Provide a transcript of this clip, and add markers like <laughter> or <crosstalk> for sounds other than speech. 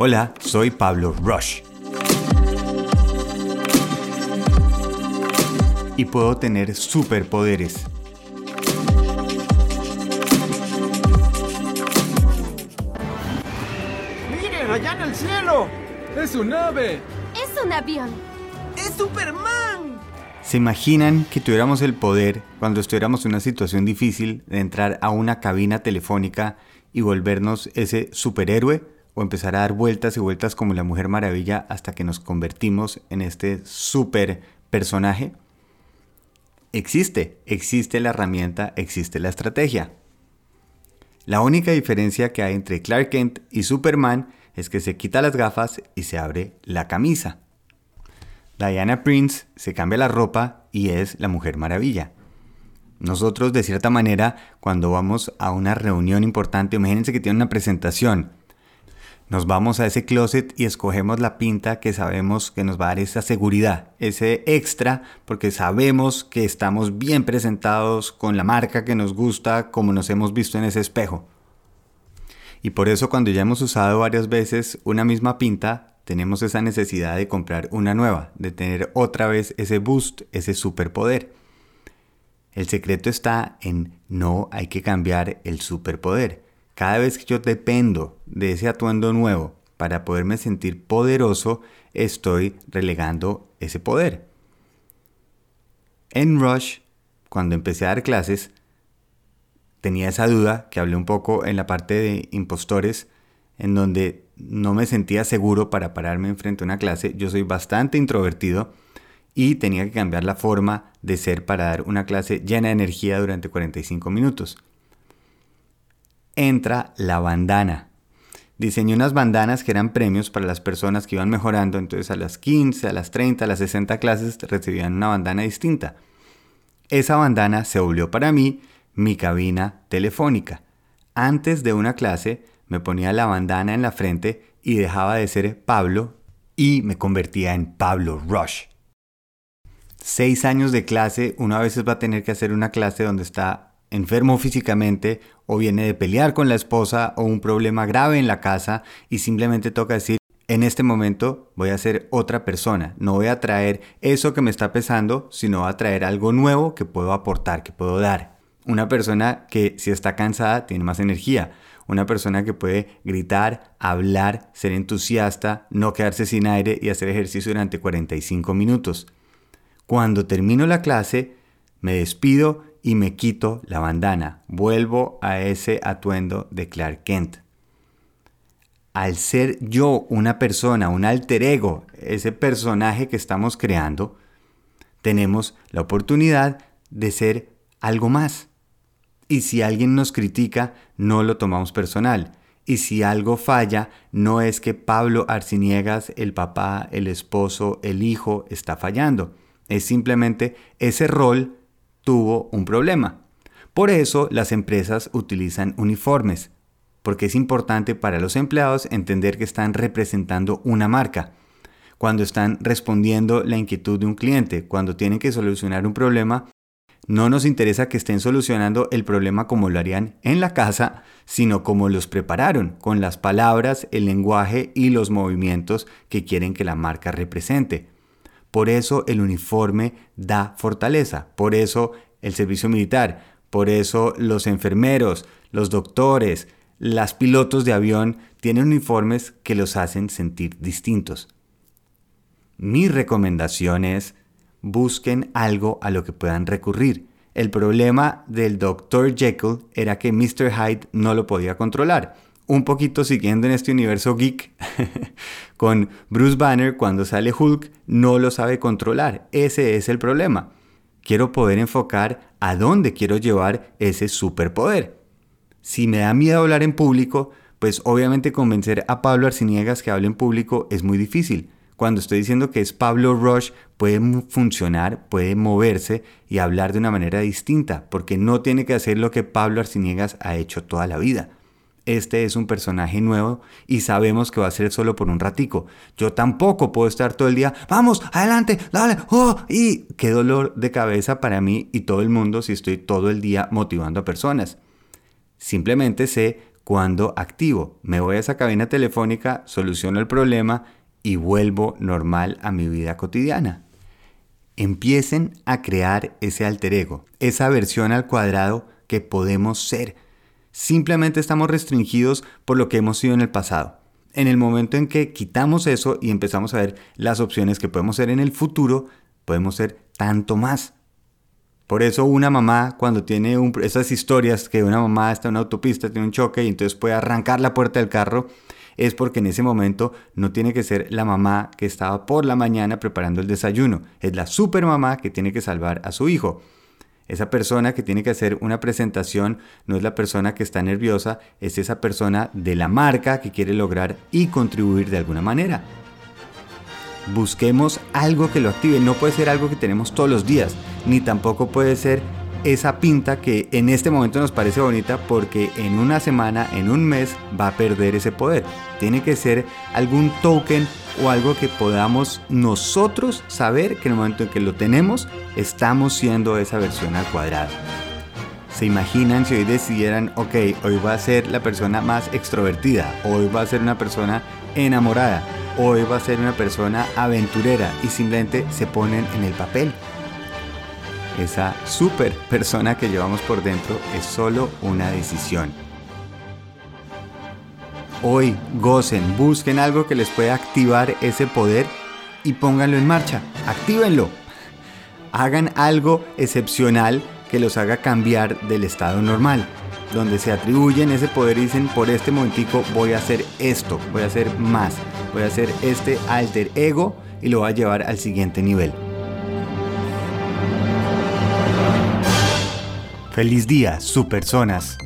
Hola, soy Pablo Rush. Y puedo tener superpoderes. ¡Miren, allá en el cielo! ¡Es un ave! ¡Es un avión! ¡Es Superman! ¿Se imaginan que tuviéramos el poder, cuando estuviéramos en una situación difícil, de entrar a una cabina telefónica y volvernos ese superhéroe? ¿O empezar a dar vueltas y vueltas como la Mujer Maravilla hasta que nos convertimos en este super personaje? Existe, existe la herramienta, existe la estrategia. La única diferencia que hay entre Clark Kent y Superman es que se quita las gafas y se abre la camisa. Diana Prince se cambia la ropa y es la Mujer Maravilla. Nosotros, de cierta manera, cuando vamos a una reunión importante, imagínense que tiene una presentación. Nos vamos a ese closet y escogemos la pinta que sabemos que nos va a dar esa seguridad, ese extra, porque sabemos que estamos bien presentados con la marca que nos gusta, como nos hemos visto en ese espejo. Y por eso cuando ya hemos usado varias veces una misma pinta, tenemos esa necesidad de comprar una nueva, de tener otra vez ese boost, ese superpoder. El secreto está en no hay que cambiar el superpoder. Cada vez que yo dependo de ese atuendo nuevo para poderme sentir poderoso, estoy relegando ese poder. En Rush, cuando empecé a dar clases, tenía esa duda que hablé un poco en la parte de impostores, en donde no me sentía seguro para pararme enfrente a una clase. Yo soy bastante introvertido y tenía que cambiar la forma de ser para dar una clase llena de energía durante 45 minutos. Entra la bandana. Diseñé unas bandanas que eran premios para las personas que iban mejorando, entonces a las 15, a las 30, a las 60 clases recibían una bandana distinta. Esa bandana se volvió para mí mi cabina telefónica. Antes de una clase me ponía la bandana en la frente y dejaba de ser Pablo y me convertía en Pablo Rush. Seis años de clase, uno a veces va a tener que hacer una clase donde está enfermo físicamente o viene de pelear con la esposa o un problema grave en la casa y simplemente toca decir, en este momento voy a ser otra persona, no voy a traer eso que me está pesando, sino a traer algo nuevo que puedo aportar, que puedo dar. Una persona que si está cansada tiene más energía. Una persona que puede gritar, hablar, ser entusiasta, no quedarse sin aire y hacer ejercicio durante 45 minutos. Cuando termino la clase, me despido y me quito la bandana. Vuelvo a ese atuendo de Clark Kent. Al ser yo una persona, un alter ego, ese personaje que estamos creando, tenemos la oportunidad de ser algo más. Y si alguien nos critica, no lo tomamos personal. Y si algo falla, no es que Pablo Arciniegas, el papá, el esposo, el hijo, está fallando. Es simplemente ese rol tuvo un problema. Por eso las empresas utilizan uniformes, porque es importante para los empleados entender que están representando una marca. Cuando están respondiendo la inquietud de un cliente, cuando tienen que solucionar un problema, no nos interesa que estén solucionando el problema como lo harían en la casa, sino como los prepararon, con las palabras, el lenguaje y los movimientos que quieren que la marca represente. Por eso el uniforme da fortaleza, por eso el servicio militar, por eso los enfermeros, los doctores, las pilotos de avión tienen uniformes que los hacen sentir distintos. Mi recomendación es busquen algo a lo que puedan recurrir. El problema del Dr. Jekyll era que Mr. Hyde no lo podía controlar. Un poquito siguiendo en este universo geek, <laughs> con Bruce Banner cuando sale Hulk no lo sabe controlar. Ese es el problema. Quiero poder enfocar a dónde quiero llevar ese superpoder. Si me da miedo hablar en público, pues obviamente convencer a Pablo Arciniegas que hable en público es muy difícil cuando estoy diciendo que es Pablo Rush, puede funcionar, puede moverse y hablar de una manera distinta, porque no tiene que hacer lo que Pablo Arciniegas ha hecho toda la vida. Este es un personaje nuevo y sabemos que va a ser solo por un ratico. Yo tampoco puedo estar todo el día, vamos, adelante, dale, oh, y qué dolor de cabeza para mí y todo el mundo si estoy todo el día motivando a personas. Simplemente sé cuando activo, me voy a esa cabina telefónica, soluciono el problema y vuelvo normal a mi vida cotidiana. Empiecen a crear ese alter ego, esa versión al cuadrado que podemos ser. Simplemente estamos restringidos por lo que hemos sido en el pasado. En el momento en que quitamos eso y empezamos a ver las opciones que podemos ser en el futuro, podemos ser tanto más. Por eso una mamá cuando tiene esas historias que una mamá está en una autopista, tiene un choque y entonces puede arrancar la puerta del carro, es porque en ese momento no tiene que ser la mamá que estaba por la mañana preparando el desayuno, es la super mamá que tiene que salvar a su hijo. Esa persona que tiene que hacer una presentación no es la persona que está nerviosa, es esa persona de la marca que quiere lograr y contribuir de alguna manera. Busquemos algo que lo active, no puede ser algo que tenemos todos los días, ni tampoco puede ser esa pinta que en este momento nos parece bonita porque en una semana, en un mes, va a perder ese poder. Tiene que ser algún token o algo que podamos nosotros saber que en el momento en que lo tenemos, estamos siendo esa versión al cuadrado. ¿Se imaginan si hoy decidieran, ok, hoy va a ser la persona más extrovertida, hoy va a ser una persona enamorada, hoy va a ser una persona aventurera y simplemente se ponen en el papel? Esa super persona que llevamos por dentro es solo una decisión. Hoy gocen, busquen algo que les pueda activar ese poder y pónganlo en marcha. Actívenlo. Hagan algo excepcional que los haga cambiar del estado normal, donde se atribuyen ese poder y dicen por este momentico voy a hacer esto, voy a hacer más, voy a hacer este alter ego y lo voy a llevar al siguiente nivel. Feliz día, su personas.